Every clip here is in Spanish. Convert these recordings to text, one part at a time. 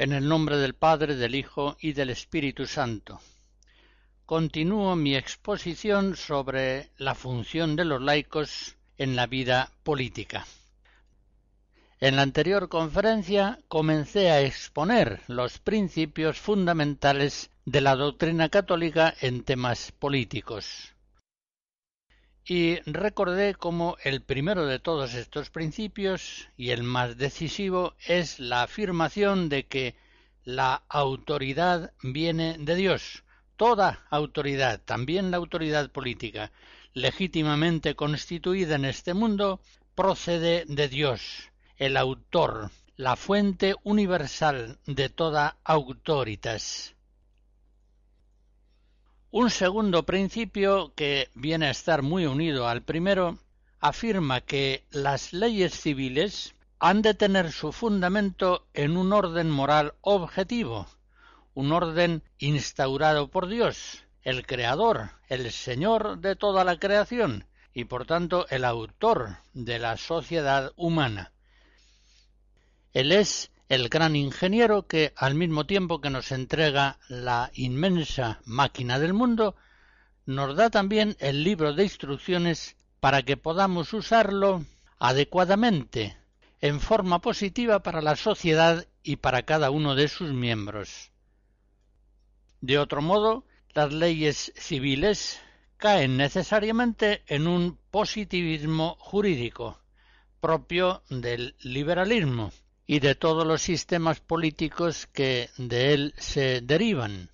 En el nombre del Padre, del Hijo y del Espíritu Santo. Continúo mi exposición sobre la función de los laicos en la vida política. En la anterior conferencia comencé a exponer los principios fundamentales de la doctrina católica en temas políticos. Y recordé cómo el primero de todos estos principios y el más decisivo es la afirmación de que la autoridad viene de Dios. Toda autoridad, también la autoridad política, legítimamente constituida en este mundo, procede de Dios, el autor, la fuente universal de toda autoritas. Un segundo principio, que viene a estar muy unido al primero, afirma que las leyes civiles han de tener su fundamento en un orden moral objetivo, un orden instaurado por Dios, el Creador, el Señor de toda la creación, y por tanto el autor de la sociedad humana. Él es el gran ingeniero que, al mismo tiempo que nos entrega la inmensa máquina del mundo, nos da también el libro de instrucciones para que podamos usarlo adecuadamente, en forma positiva para la sociedad y para cada uno de sus miembros. De otro modo, las leyes civiles caen necesariamente en un positivismo jurídico propio del liberalismo, y de todos los sistemas políticos que de él se derivan.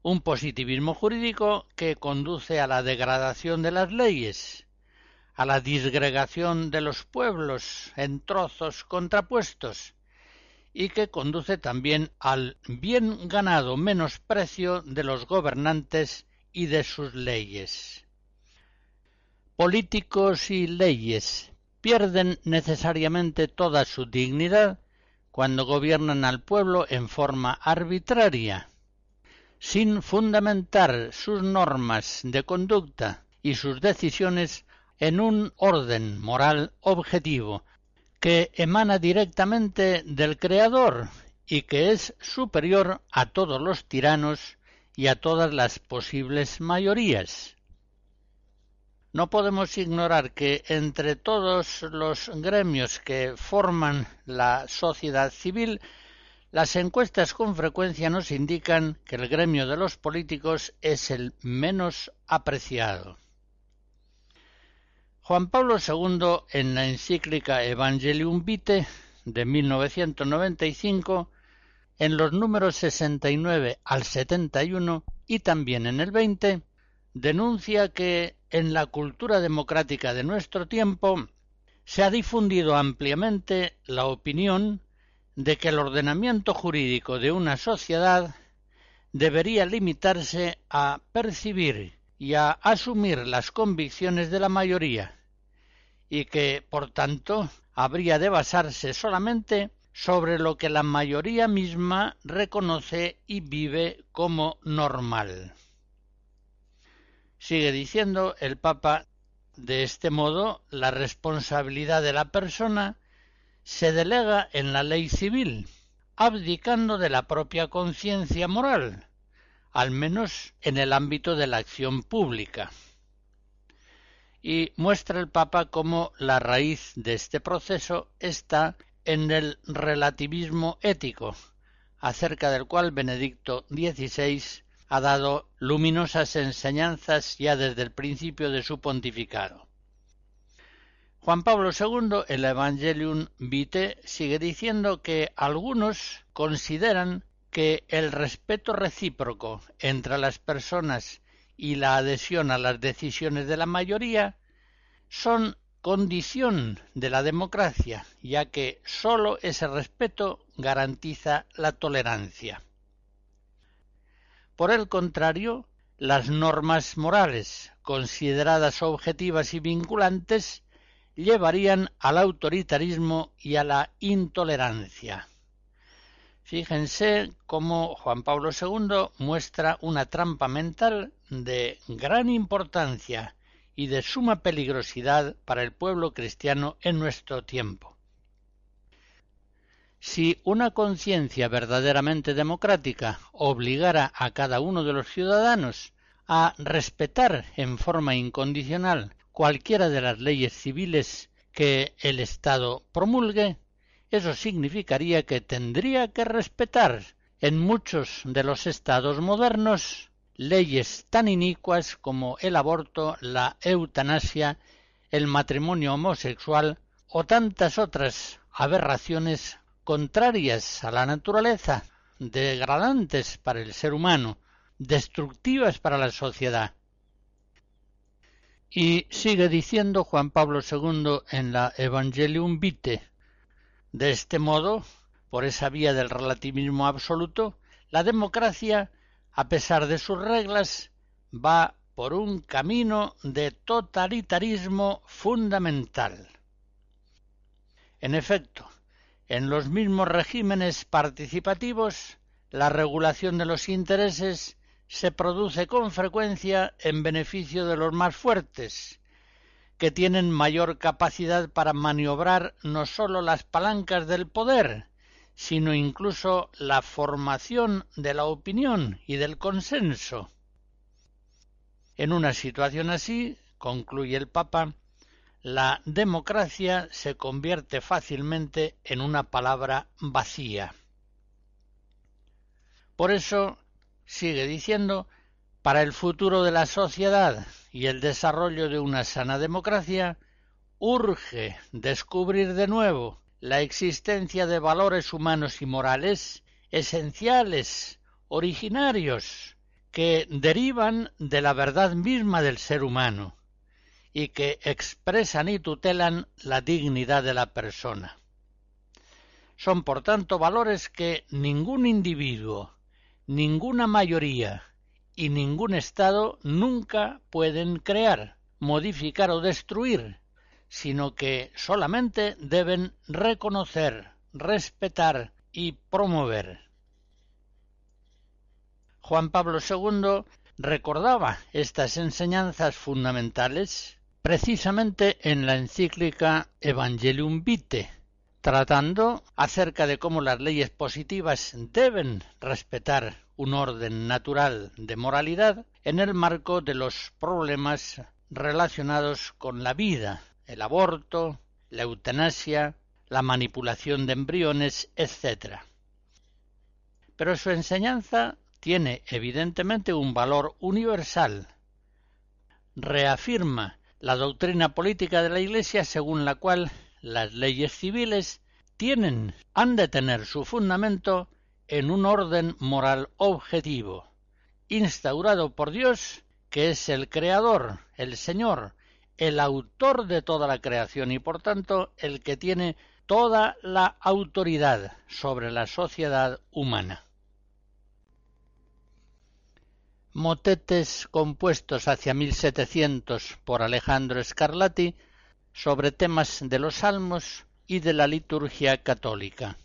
Un positivismo jurídico que conduce a la degradación de las leyes, a la disgregación de los pueblos en trozos contrapuestos, y que conduce también al bien ganado menosprecio de los gobernantes y de sus leyes. Políticos y leyes pierden necesariamente toda su dignidad cuando gobiernan al pueblo en forma arbitraria, sin fundamentar sus normas de conducta y sus decisiones en un orden moral objetivo que emana directamente del Creador y que es superior a todos los tiranos y a todas las posibles mayorías. No podemos ignorar que entre todos los gremios que forman la sociedad civil, las encuestas con frecuencia nos indican que el gremio de los políticos es el menos apreciado. Juan Pablo II, en la encíclica Evangelium Vitae de 1995, en los números 69 al 71 y también en el 20, denuncia que en la cultura democrática de nuestro tiempo se ha difundido ampliamente la opinión de que el ordenamiento jurídico de una sociedad debería limitarse a percibir y a asumir las convicciones de la mayoría, y que, por tanto, habría de basarse solamente sobre lo que la mayoría misma reconoce y vive como normal. Sigue diciendo el Papa de este modo, la responsabilidad de la persona se delega en la ley civil, abdicando de la propia conciencia moral, al menos en el ámbito de la acción pública. Y muestra el Papa cómo la raíz de este proceso está en el relativismo ético, acerca del cual Benedicto XVI ha dado luminosas enseñanzas ya desde el principio de su pontificado. Juan Pablo II, el Evangelium Vitae, sigue diciendo que algunos consideran que el respeto recíproco entre las personas y la adhesión a las decisiones de la mayoría son condición de la democracia, ya que sólo ese respeto garantiza la tolerancia. Por el contrario, las normas morales, consideradas objetivas y vinculantes, llevarían al autoritarismo y a la intolerancia. Fíjense cómo Juan Pablo II muestra una trampa mental de gran importancia y de suma peligrosidad para el pueblo cristiano en nuestro tiempo. Si una conciencia verdaderamente democrática obligara a cada uno de los ciudadanos a respetar en forma incondicional cualquiera de las leyes civiles que el Estado promulgue, eso significaría que tendría que respetar en muchos de los estados modernos leyes tan inicuas como el aborto, la eutanasia, el matrimonio homosexual o tantas otras aberraciones contrarias a la naturaleza, degradantes para el ser humano, destructivas para la sociedad. Y sigue diciendo Juan Pablo II en la Evangelium Vitae. De este modo, por esa vía del relativismo absoluto, la democracia, a pesar de sus reglas, va por un camino de totalitarismo fundamental. En efecto, en los mismos regímenes participativos, la regulación de los intereses se produce con frecuencia en beneficio de los más fuertes, que tienen mayor capacidad para maniobrar no sólo las palancas del poder, sino incluso la formación de la opinión y del consenso. En una situación así, concluye el Papa, la democracia se convierte fácilmente en una palabra vacía. Por eso sigue diciendo, para el futuro de la sociedad y el desarrollo de una sana democracia, urge descubrir de nuevo la existencia de valores humanos y morales esenciales, originarios, que derivan de la verdad misma del ser humano y que expresan y tutelan la dignidad de la persona. Son, por tanto, valores que ningún individuo, ninguna mayoría y ningún Estado nunca pueden crear, modificar o destruir, sino que solamente deben reconocer, respetar y promover. Juan Pablo II recordaba estas enseñanzas fundamentales precisamente en la encíclica Evangelium Vitae, tratando acerca de cómo las leyes positivas deben respetar un orden natural de moralidad en el marco de los problemas relacionados con la vida, el aborto, la eutanasia, la manipulación de embriones, etc. Pero su enseñanza tiene evidentemente un valor universal. Reafirma la doctrina política de la Iglesia según la cual las leyes civiles tienen, han de tener su fundamento en un orden moral objetivo, instaurado por Dios, que es el Creador, el Señor, el autor de toda la creación y por tanto el que tiene toda la autoridad sobre la sociedad humana. Motetes compuestos hacia 1700 por Alejandro Scarlatti sobre temas de los salmos y de la liturgia católica.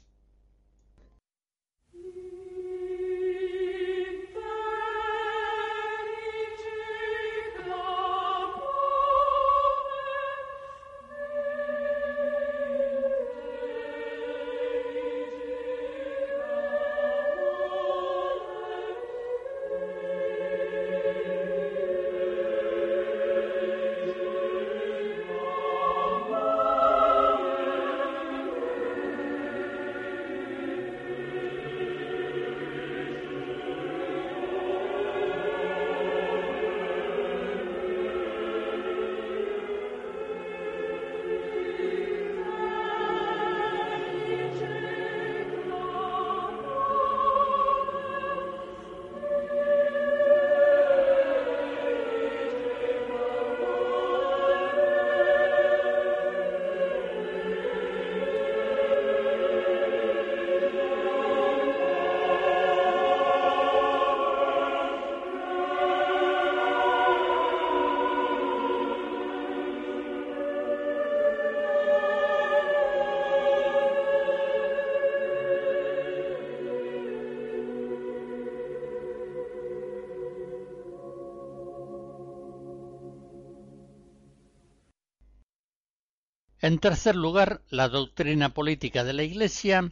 En tercer lugar, la doctrina política de la Iglesia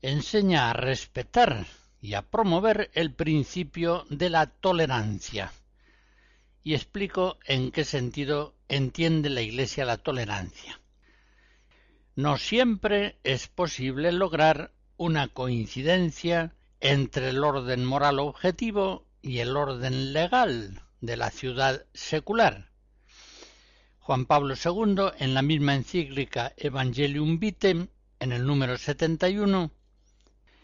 enseña a respetar y a promover el principio de la tolerancia. Y explico en qué sentido entiende la Iglesia la tolerancia. No siempre es posible lograr una coincidencia entre el orden moral objetivo y el orden legal de la ciudad secular, Juan Pablo II, en la misma encíclica Evangelium Vitem, en el número 71,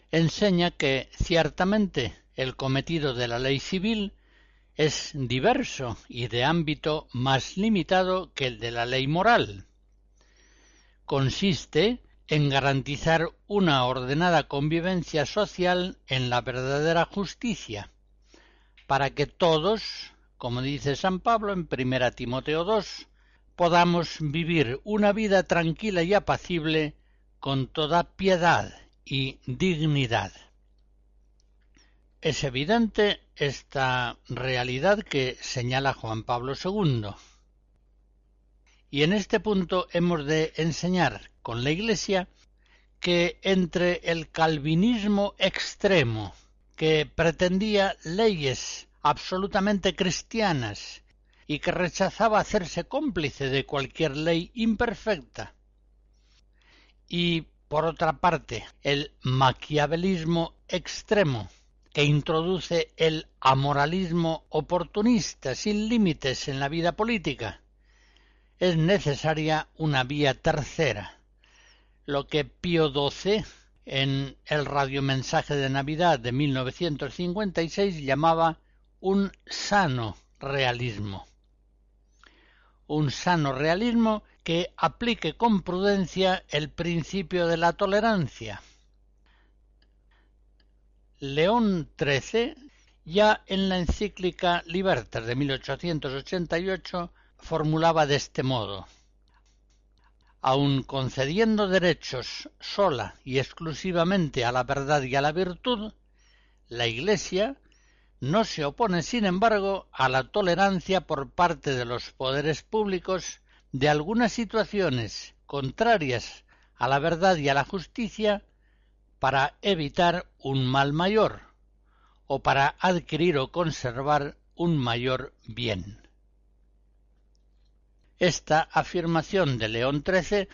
enseña que ciertamente el cometido de la ley civil es diverso y de ámbito más limitado que el de la ley moral. Consiste en garantizar una ordenada convivencia social en la verdadera justicia, para que todos, como dice San Pablo en 1 Timoteo 2, podamos vivir una vida tranquila y apacible con toda piedad y dignidad. Es evidente esta realidad que señala Juan Pablo II. Y en este punto hemos de enseñar con la Iglesia que entre el calvinismo extremo, que pretendía leyes absolutamente cristianas y que rechazaba hacerse cómplice de cualquier ley imperfecta. Y, por otra parte, el maquiavelismo extremo, que introduce el amoralismo oportunista sin límites en la vida política. Es necesaria una vía tercera, lo que Pío XII en el radiomensaje de Navidad de 1956 llamaba un sano realismo un sano realismo que aplique con prudencia el principio de la tolerancia. León XIII, ya en la encíclica Libertas de 1888, formulaba de este modo Aun concediendo derechos sola y exclusivamente a la verdad y a la virtud, la Iglesia no se opone, sin embargo, a la tolerancia por parte de los poderes públicos de algunas situaciones contrarias a la verdad y a la justicia para evitar un mal mayor o para adquirir o conservar un mayor bien. Esta afirmación de León XIII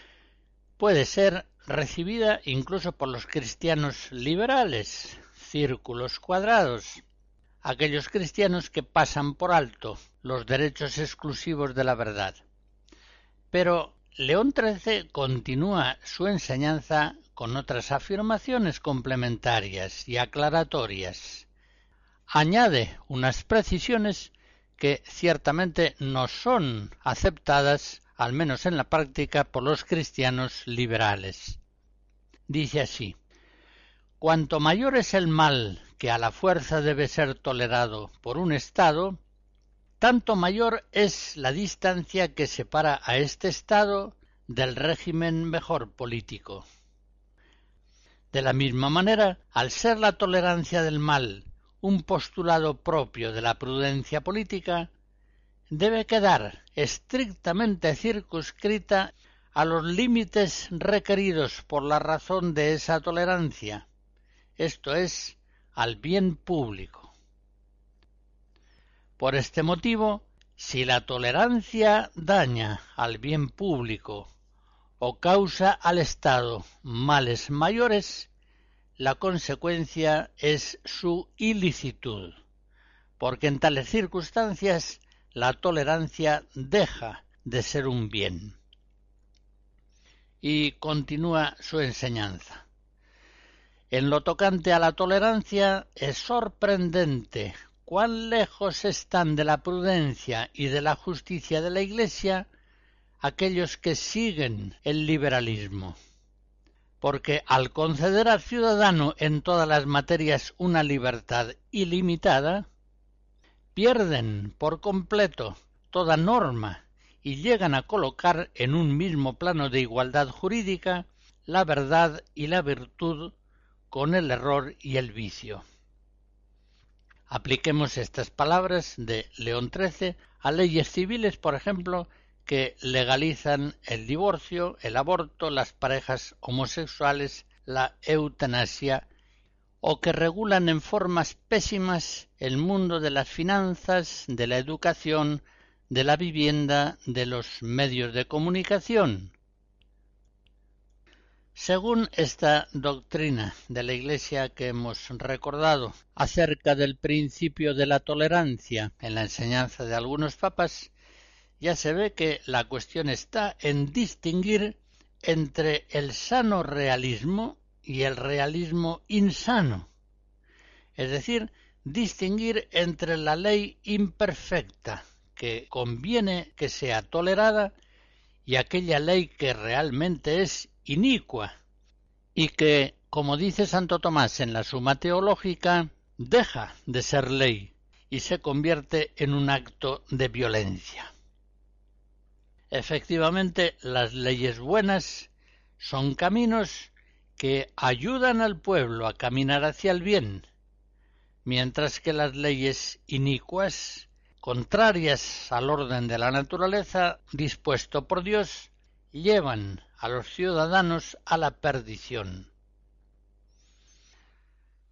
puede ser recibida incluso por los cristianos liberales, círculos cuadrados, aquellos cristianos que pasan por alto los derechos exclusivos de la verdad. Pero León XIII continúa su enseñanza con otras afirmaciones complementarias y aclaratorias. Añade unas precisiones que ciertamente no son aceptadas, al menos en la práctica, por los cristianos liberales. Dice así Cuanto mayor es el mal que a la fuerza debe ser tolerado por un Estado, tanto mayor es la distancia que separa a este Estado del régimen mejor político. De la misma manera, al ser la tolerancia del mal un postulado propio de la prudencia política, debe quedar estrictamente circunscrita a los límites requeridos por la razón de esa tolerancia, esto es, al bien público. Por este motivo, si la tolerancia daña al bien público o causa al Estado males mayores, la consecuencia es su ilicitud, porque en tales circunstancias la tolerancia deja de ser un bien. Y continúa su enseñanza. En lo tocante a la tolerancia es sorprendente cuán lejos están de la prudencia y de la justicia de la Iglesia aquellos que siguen el liberalismo. Porque al conceder al ciudadano en todas las materias una libertad ilimitada, pierden por completo toda norma y llegan a colocar en un mismo plano de igualdad jurídica la verdad y la virtud con el error y el vicio. Apliquemos estas palabras de León XIII a leyes civiles, por ejemplo, que legalizan el divorcio, el aborto, las parejas homosexuales, la eutanasia o que regulan en formas pésimas el mundo de las finanzas, de la educación, de la vivienda, de los medios de comunicación. Según esta doctrina de la Iglesia que hemos recordado acerca del principio de la tolerancia en la enseñanza de algunos papas, ya se ve que la cuestión está en distinguir entre el sano realismo y el realismo insano, es decir, distinguir entre la ley imperfecta que conviene que sea tolerada y aquella ley que realmente es inicua y que, como dice Santo Tomás en la Suma Teológica, deja de ser ley y se convierte en un acto de violencia. Efectivamente, las leyes buenas son caminos que ayudan al pueblo a caminar hacia el bien, mientras que las leyes inicuas, contrarias al orden de la naturaleza dispuesto por Dios, llevan a los ciudadanos a la perdición.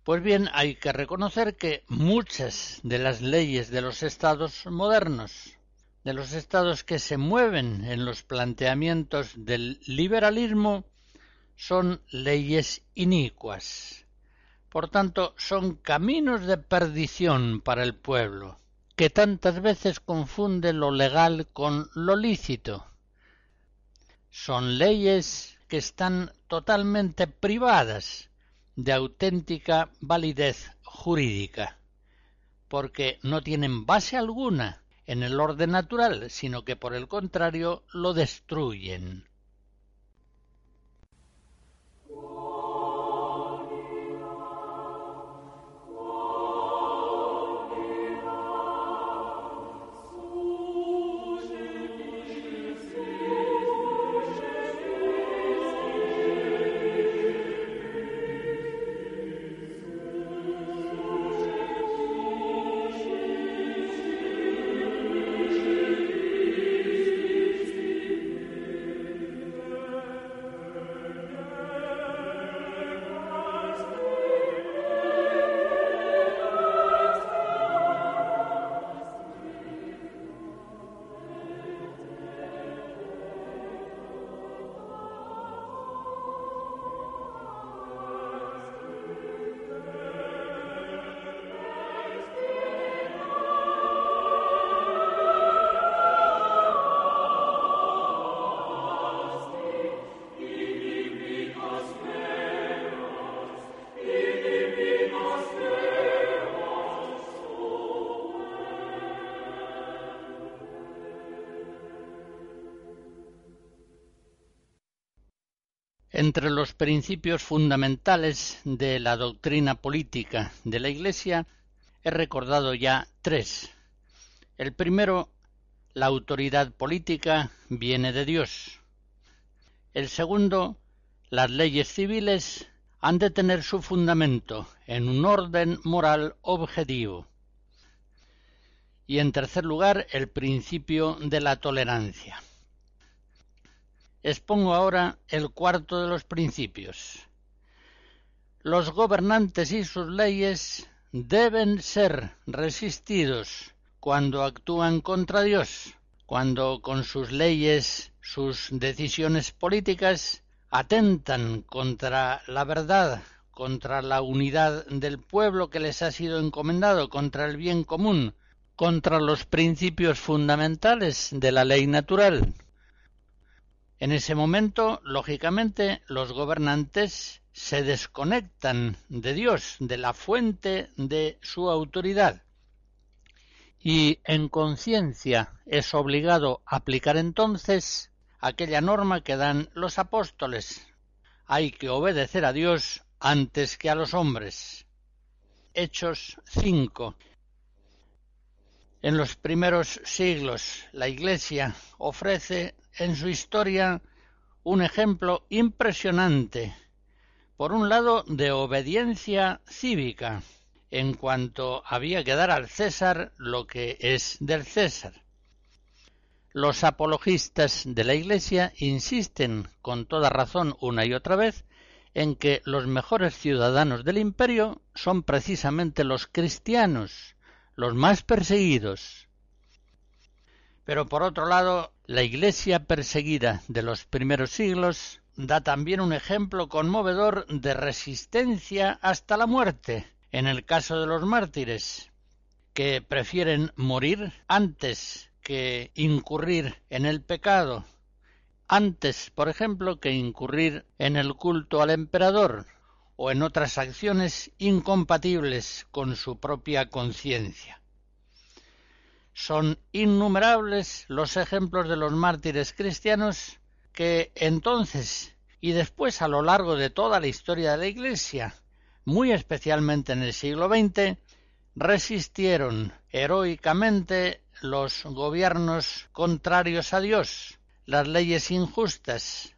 Pues bien, hay que reconocer que muchas de las leyes de los estados modernos de los estados que se mueven en los planteamientos del liberalismo son leyes inicuas. Por tanto, son caminos de perdición para el pueblo, que tantas veces confunde lo legal con lo lícito. Son leyes que están totalmente privadas de auténtica validez jurídica, porque no tienen base alguna en el orden natural, sino que por el contrario lo destruyen. Entre los principios fundamentales de la doctrina política de la Iglesia he recordado ya tres. El primero, la autoridad política viene de Dios. El segundo, las leyes civiles han de tener su fundamento en un orden moral objetivo. Y en tercer lugar, el principio de la tolerancia. Expongo ahora el cuarto de los principios. Los gobernantes y sus leyes deben ser resistidos cuando actúan contra Dios, cuando con sus leyes, sus decisiones políticas atentan contra la verdad, contra la unidad del pueblo que les ha sido encomendado, contra el bien común, contra los principios fundamentales de la ley natural. En ese momento, lógicamente, los gobernantes se desconectan de Dios, de la fuente de su autoridad, y en conciencia es obligado aplicar entonces aquella norma que dan los apóstoles. Hay que obedecer a Dios antes que a los hombres. Hechos 5. En los primeros siglos la Iglesia ofrece en su historia un ejemplo impresionante, por un lado de obediencia cívica, en cuanto había que dar al César lo que es del César, los apologistas de la Iglesia insisten con toda razón una y otra vez en que los mejores ciudadanos del imperio son precisamente los cristianos, los más perseguidos. Pero por otro lado, la Iglesia perseguida de los primeros siglos da también un ejemplo conmovedor de resistencia hasta la muerte, en el caso de los mártires, que prefieren morir antes que incurrir en el pecado, antes, por ejemplo, que incurrir en el culto al emperador o en otras acciones incompatibles con su propia conciencia. Son innumerables los ejemplos de los mártires cristianos que entonces y después a lo largo de toda la historia de la Iglesia, muy especialmente en el siglo XX, resistieron heroicamente los gobiernos contrarios a Dios, las leyes injustas,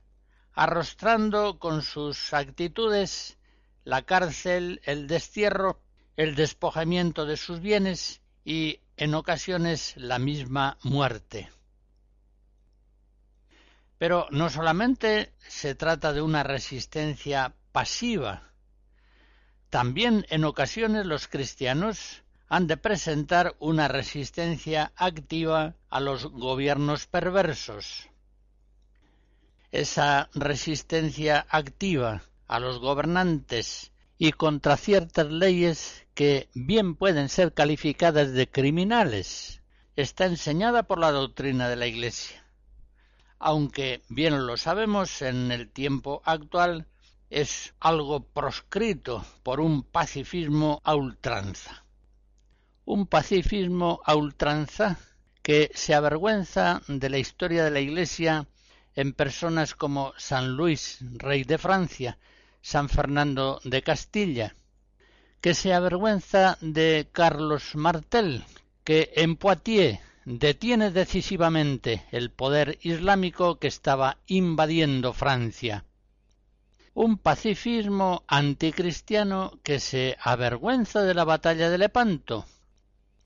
arrostrando con sus actitudes la cárcel, el destierro, el despojamiento de sus bienes y, en ocasiones, la misma muerte. Pero no solamente se trata de una resistencia pasiva, también en ocasiones los cristianos han de presentar una resistencia activa a los gobiernos perversos. Esa resistencia activa a los gobernantes y contra ciertas leyes que bien pueden ser calificadas de criminales está enseñada por la doctrina de la Iglesia. Aunque bien lo sabemos en el tiempo actual es algo proscrito por un pacifismo a ultranza un pacifismo a ultranza que se avergüenza de la historia de la Iglesia en personas como San Luis, rey de Francia, San Fernando de Castilla, que se avergüenza de Carlos Martel, que en Poitiers detiene decisivamente el poder islámico que estaba invadiendo Francia. Un pacifismo anticristiano que se avergüenza de la batalla de Lepanto,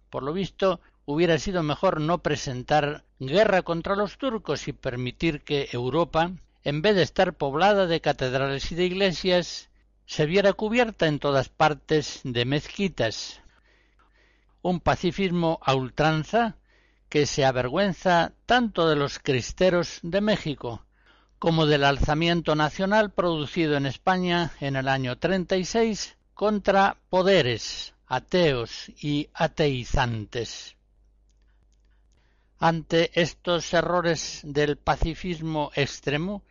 por lo visto, hubiera sido mejor no presentar guerra contra los turcos y permitir que Europa, en vez de estar poblada de catedrales y de iglesias, se viera cubierta en todas partes de mezquitas. Un pacifismo a ultranza que se avergüenza tanto de los cristeros de México como del alzamiento nacional producido en España en el año 36 contra poderes ateos y ateizantes. Ante estos errores del pacifismo extremo,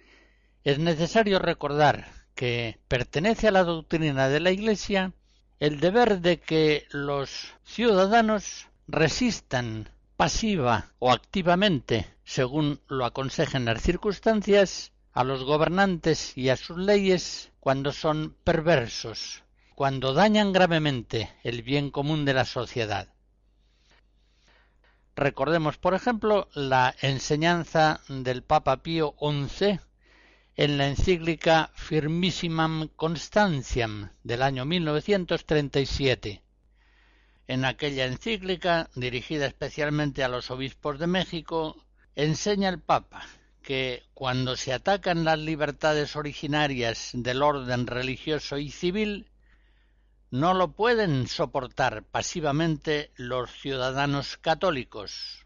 es necesario recordar que pertenece a la doctrina de la Iglesia el deber de que los ciudadanos resistan pasiva o activamente, según lo aconsejen las circunstancias, a los gobernantes y a sus leyes cuando son perversos, cuando dañan gravemente el bien común de la sociedad. Recordemos, por ejemplo, la enseñanza del Papa Pío XI en la encíclica Firmissimam Constantiam del año 1937. En aquella encíclica, dirigida especialmente a los obispos de México, enseña el Papa que cuando se atacan las libertades originarias del orden religioso y civil, no lo pueden soportar pasivamente los ciudadanos católicos.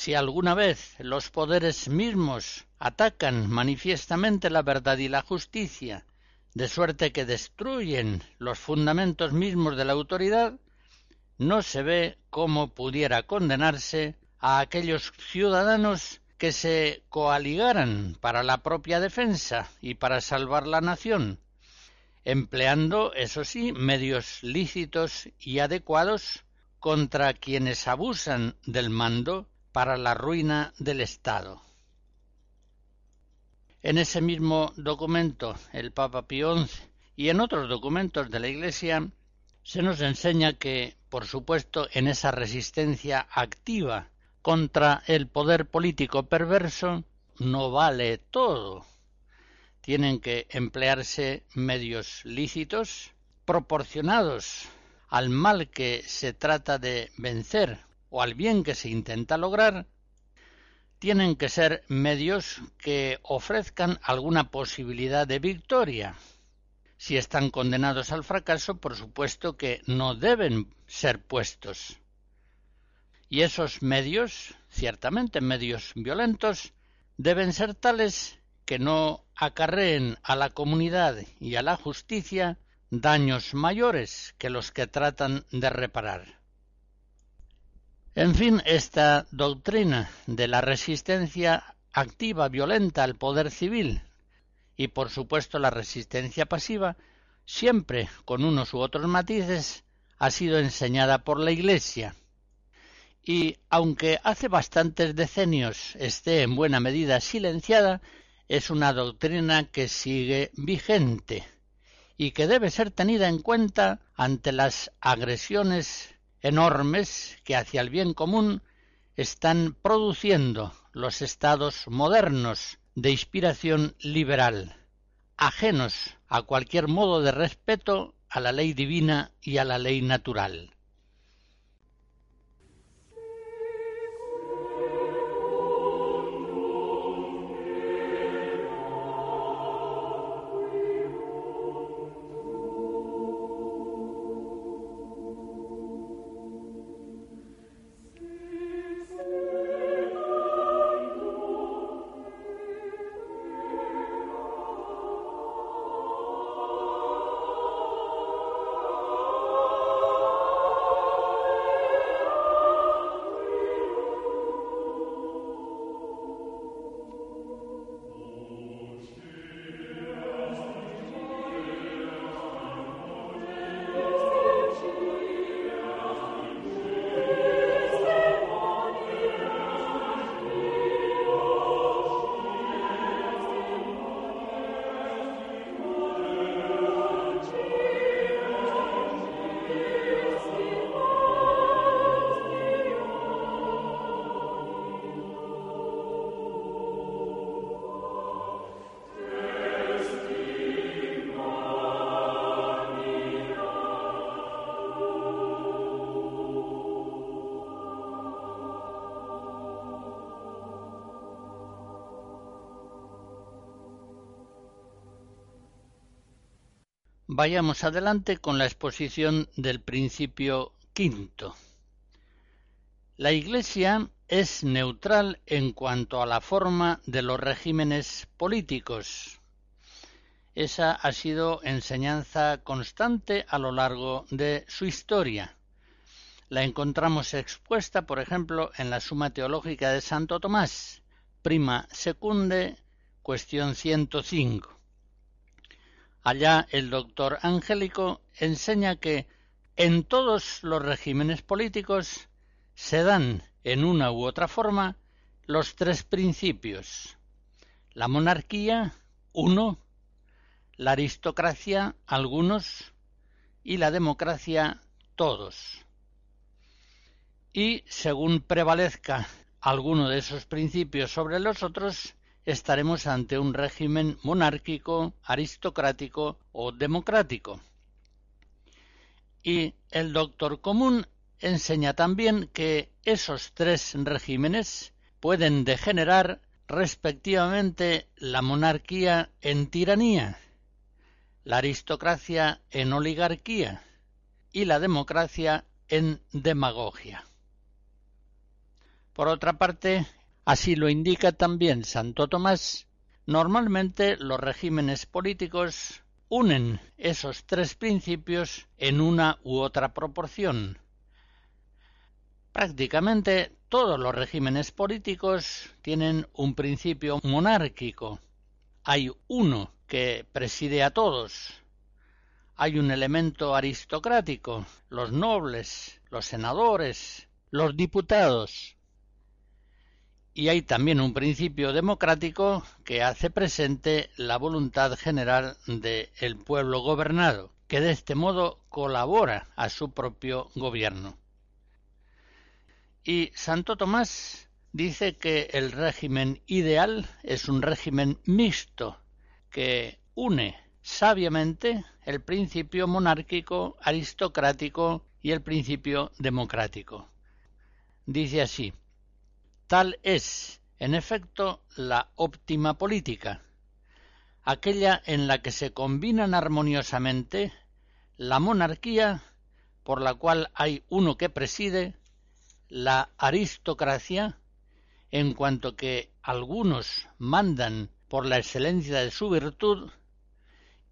Si alguna vez los poderes mismos atacan manifiestamente la verdad y la justicia, de suerte que destruyen los fundamentos mismos de la autoridad, no se ve cómo pudiera condenarse a aquellos ciudadanos que se coaligaran para la propia defensa y para salvar la nación, empleando, eso sí, medios lícitos y adecuados contra quienes abusan del mando para la ruina del Estado. En ese mismo documento, el Papa Pío XI, y en otros documentos de la Iglesia, se nos enseña que, por supuesto, en esa resistencia activa contra el poder político perverso, no vale todo tienen que emplearse medios lícitos proporcionados al mal que se trata de vencer o al bien que se intenta lograr, tienen que ser medios que ofrezcan alguna posibilidad de victoria. Si están condenados al fracaso, por supuesto que no deben ser puestos. Y esos medios, ciertamente medios violentos, deben ser tales que no acarreen a la comunidad y a la justicia daños mayores que los que tratan de reparar. En fin, esta doctrina de la resistencia activa violenta al poder civil y por supuesto la resistencia pasiva, siempre con unos u otros matices, ha sido enseñada por la Iglesia. Y aunque hace bastantes decenios esté en buena medida silenciada, es una doctrina que sigue vigente y que debe ser tenida en cuenta ante las agresiones enormes que hacia el bien común están produciendo los estados modernos de inspiración liberal, ajenos a cualquier modo de respeto a la ley divina y a la ley natural. Vayamos adelante con la exposición del principio quinto. La Iglesia es neutral en cuanto a la forma de los regímenes políticos. Esa ha sido enseñanza constante a lo largo de su historia. La encontramos expuesta, por ejemplo, en la Suma Teológica de Santo Tomás, prima secunde, cuestión 105. Allá el doctor Angélico enseña que en todos los regímenes políticos se dan en una u otra forma los tres principios. La monarquía, uno, la aristocracia, algunos, y la democracia, todos. y según prevalezca alguno de esos principios sobre los otros, estaremos ante un régimen monárquico, aristocrático o democrático. Y el doctor común enseña también que esos tres regímenes pueden degenerar respectivamente la monarquía en tiranía, la aristocracia en oligarquía y la democracia en demagogia. Por otra parte, así lo indica también Santo Tomás, normalmente los regímenes políticos unen esos tres principios en una u otra proporción. Prácticamente todos los regímenes políticos tienen un principio monárquico. Hay uno que preside a todos. Hay un elemento aristocrático, los nobles, los senadores, los diputados. Y hay también un principio democrático que hace presente la voluntad general del pueblo gobernado, que de este modo colabora a su propio gobierno. Y Santo Tomás dice que el régimen ideal es un régimen mixto que une sabiamente el principio monárquico, aristocrático y el principio democrático. Dice así, tal es, en efecto, la óptima política, aquella en la que se combinan armoniosamente la monarquía, por la cual hay uno que preside, la aristocracia, en cuanto que algunos mandan por la excelencia de su virtud,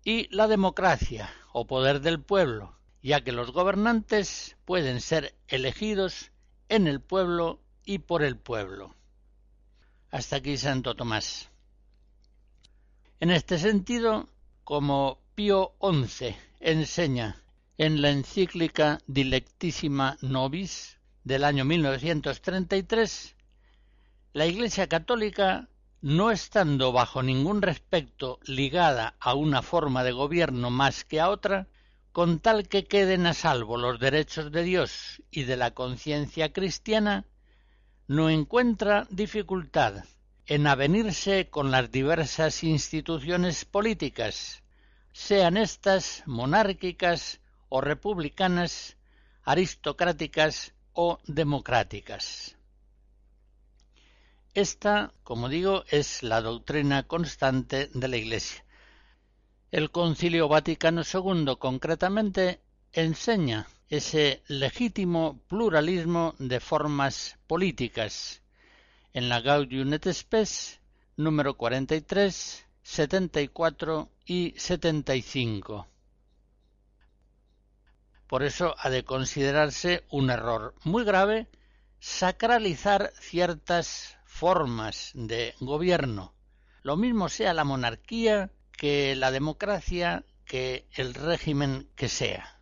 y la democracia o poder del pueblo, ya que los gobernantes pueden ser elegidos en el pueblo y por el pueblo. Hasta aquí Santo Tomás. En este sentido, como Pío XI enseña en la encíclica Dilectissima Nobis, del año 1933, la Iglesia Católica, no estando bajo ningún respecto ligada a una forma de gobierno más que a otra, con tal que queden a salvo los derechos de Dios y de la conciencia cristiana, no encuentra dificultad en avenirse con las diversas instituciones políticas, sean éstas monárquicas o republicanas, aristocráticas o democráticas. Esta, como digo, es la doctrina constante de la Iglesia. El Concilio Vaticano II concretamente enseña ese legítimo pluralismo de formas políticas en la Gaudium et Spes número 43, 74 y 75. Por eso ha de considerarse un error muy grave sacralizar ciertas formas de gobierno. Lo mismo sea la monarquía que la democracia que el régimen que sea.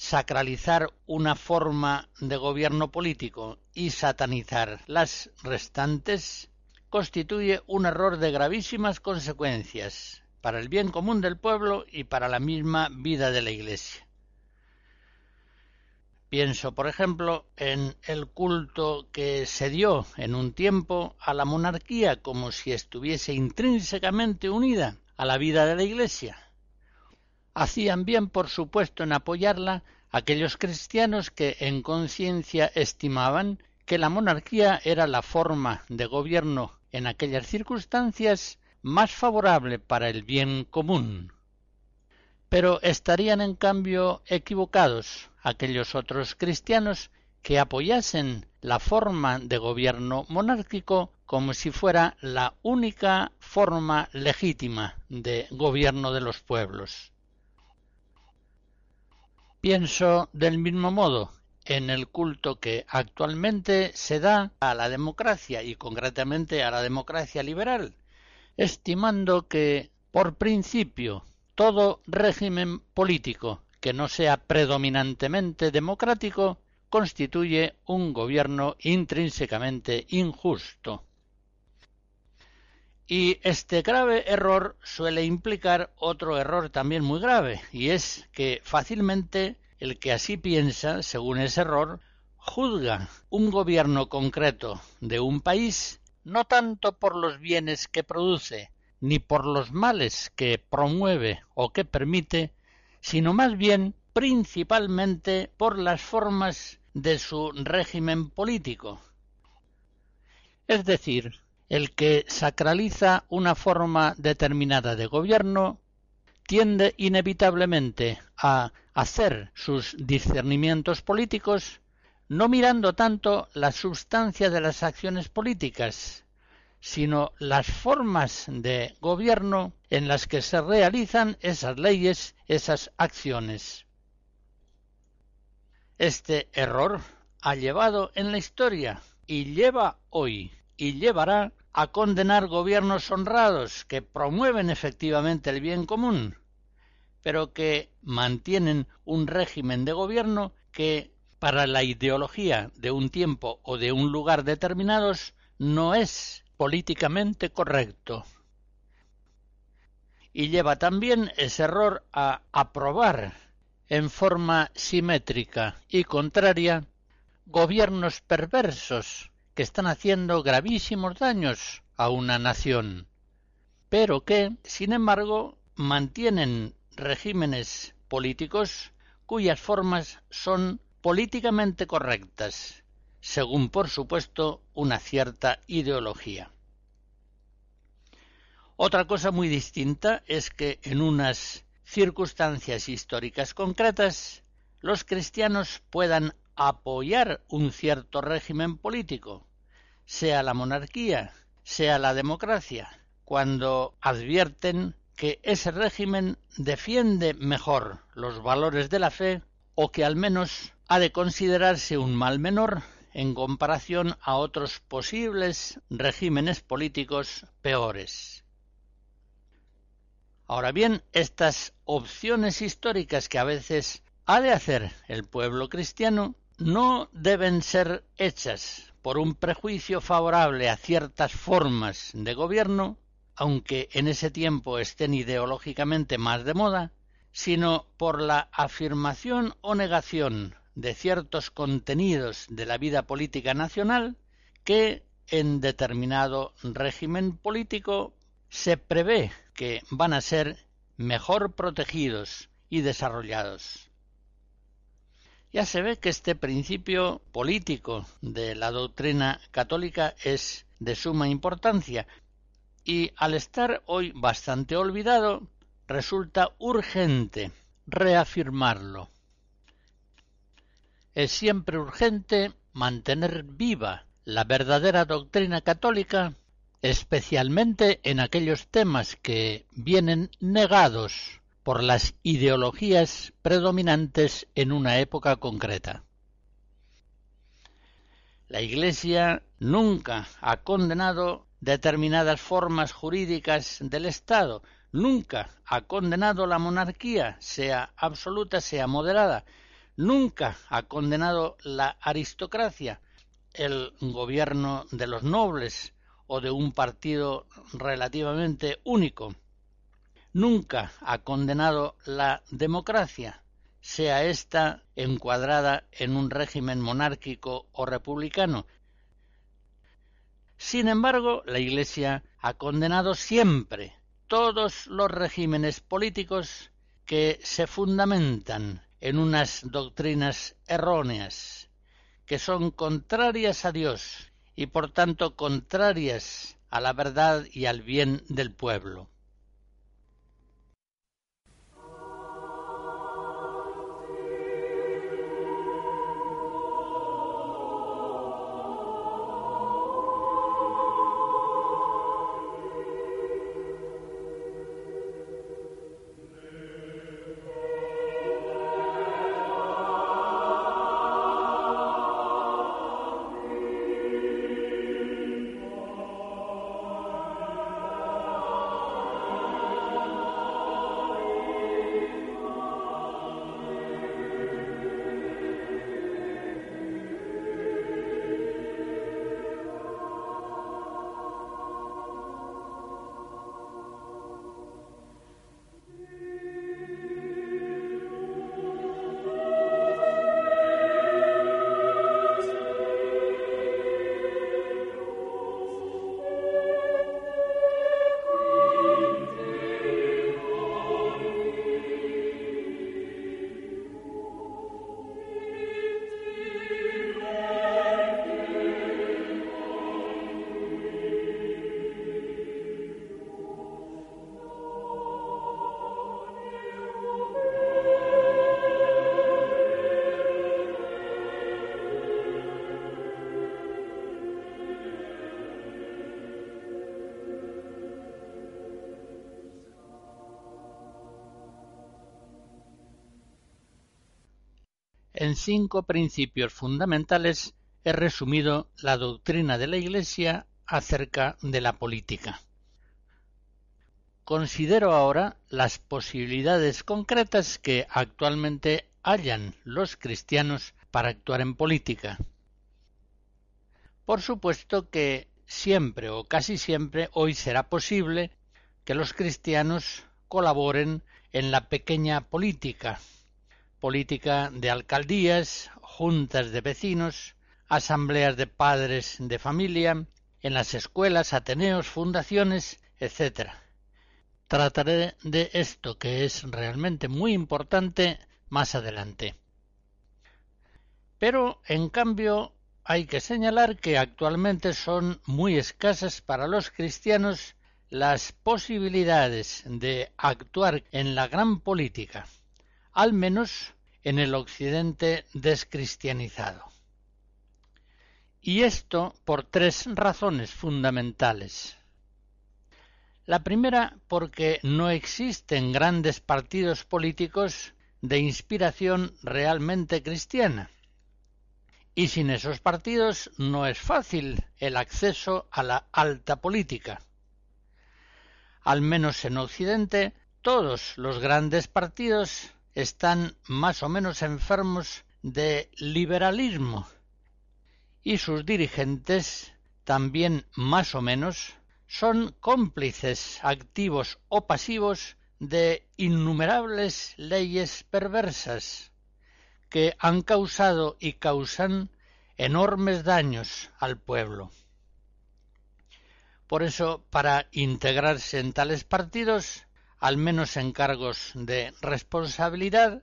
Sacralizar una forma de gobierno político y satanizar las restantes constituye un error de gravísimas consecuencias para el bien común del pueblo y para la misma vida de la Iglesia. Pienso, por ejemplo, en el culto que se dio en un tiempo a la monarquía como si estuviese intrínsecamente unida a la vida de la Iglesia. Hacían bien, por supuesto, en apoyarla aquellos cristianos que en conciencia estimaban que la monarquía era la forma de gobierno en aquellas circunstancias más favorable para el bien común. Pero estarían en cambio equivocados aquellos otros cristianos que apoyasen la forma de gobierno monárquico como si fuera la única forma legítima de gobierno de los pueblos. Pienso del mismo modo en el culto que actualmente se da a la democracia y concretamente a la democracia liberal, estimando que, por principio, todo régimen político que no sea predominantemente democrático constituye un gobierno intrínsecamente injusto. Y este grave error suele implicar otro error también muy grave, y es que fácilmente el que así piensa, según ese error, juzga un gobierno concreto de un país no tanto por los bienes que produce, ni por los males que promueve o que permite, sino más bien principalmente por las formas de su régimen político. Es decir, el que sacraliza una forma determinada de gobierno tiende inevitablemente a hacer sus discernimientos políticos no mirando tanto la sustancia de las acciones políticas, sino las formas de gobierno en las que se realizan esas leyes, esas acciones. Este error ha llevado en la historia y lleva hoy y llevará a condenar gobiernos honrados que promueven efectivamente el bien común, pero que mantienen un régimen de gobierno que para la ideología de un tiempo o de un lugar determinados no es políticamente correcto. Y lleva también ese error a aprobar en forma simétrica y contraria gobiernos perversos están haciendo gravísimos daños a una nación, pero que, sin embargo, mantienen regímenes políticos cuyas formas son políticamente correctas, según por supuesto una cierta ideología. Otra cosa muy distinta es que en unas circunstancias históricas concretas los cristianos puedan apoyar un cierto régimen político, sea la monarquía, sea la democracia, cuando advierten que ese régimen defiende mejor los valores de la fe o que al menos ha de considerarse un mal menor en comparación a otros posibles regímenes políticos peores. Ahora bien, estas opciones históricas que a veces ha de hacer el pueblo cristiano no deben ser hechas por un prejuicio favorable a ciertas formas de gobierno, aunque en ese tiempo estén ideológicamente más de moda, sino por la afirmación o negación de ciertos contenidos de la vida política nacional que en determinado régimen político se prevé que van a ser mejor protegidos y desarrollados. Ya se ve que este principio político de la doctrina católica es de suma importancia y al estar hoy bastante olvidado resulta urgente reafirmarlo. Es siempre urgente mantener viva la verdadera doctrina católica, especialmente en aquellos temas que vienen negados por las ideologías predominantes en una época concreta. La Iglesia nunca ha condenado determinadas formas jurídicas del Estado, nunca ha condenado la monarquía, sea absoluta, sea moderada, nunca ha condenado la aristocracia, el gobierno de los nobles o de un partido relativamente único. Nunca ha condenado la democracia, sea ésta encuadrada en un régimen monárquico o republicano. Sin embargo, la Iglesia ha condenado siempre todos los regímenes políticos que se fundamentan en unas doctrinas erróneas que son contrarias a Dios y por tanto contrarias a la verdad y al bien del pueblo. En cinco principios fundamentales he resumido la doctrina de la Iglesia acerca de la política. Considero ahora las posibilidades concretas que actualmente hallan los cristianos para actuar en política. Por supuesto que siempre o casi siempre hoy será posible que los cristianos colaboren en la pequeña política, política de alcaldías, juntas de vecinos, asambleas de padres de familia, en las escuelas, ateneos, fundaciones, etc. Trataré de esto que es realmente muy importante más adelante. Pero, en cambio, hay que señalar que actualmente son muy escasas para los cristianos las posibilidades de actuar en la gran política, al menos en el occidente descristianizado. Y esto por tres razones fundamentales. La primera porque no existen grandes partidos políticos de inspiración realmente cristiana. Y sin esos partidos no es fácil el acceso a la alta política. Al menos en Occidente, todos los grandes partidos están más o menos enfermos de liberalismo y sus dirigentes también más o menos son cómplices activos o pasivos de innumerables leyes perversas que han causado y causan enormes daños al pueblo. Por eso, para integrarse en tales partidos, al menos en cargos de responsabilidad,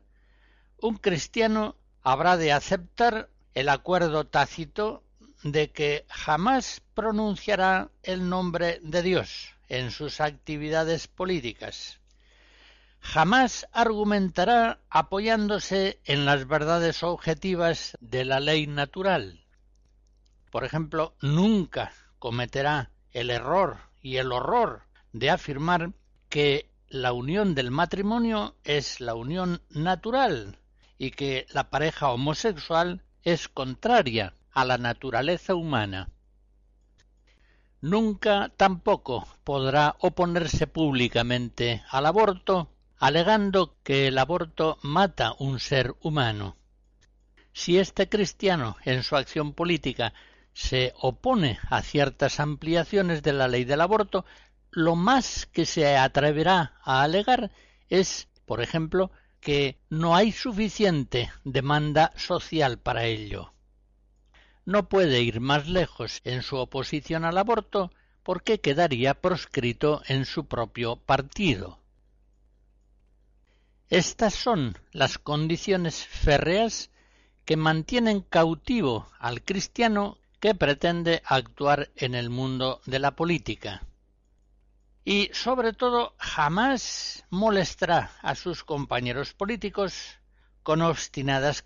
un cristiano habrá de aceptar el acuerdo tácito de que jamás pronunciará el nombre de Dios en sus actividades políticas jamás argumentará apoyándose en las verdades objetivas de la ley natural. Por ejemplo, nunca cometerá el error y el horror de afirmar que la unión del matrimonio es la unión natural y que la pareja homosexual es contraria a la naturaleza humana. Nunca tampoco podrá oponerse públicamente al aborto alegando que el aborto mata un ser humano. Si este cristiano en su acción política se opone a ciertas ampliaciones de la ley del aborto, lo más que se atreverá a alegar es, por ejemplo, que no hay suficiente demanda social para ello. No puede ir más lejos en su oposición al aborto porque quedaría proscrito en su propio partido. Estas son las condiciones férreas que mantienen cautivo al cristiano que pretende actuar en el mundo de la política. Y sobre todo jamás molestará a sus compañeros políticos con obstinadas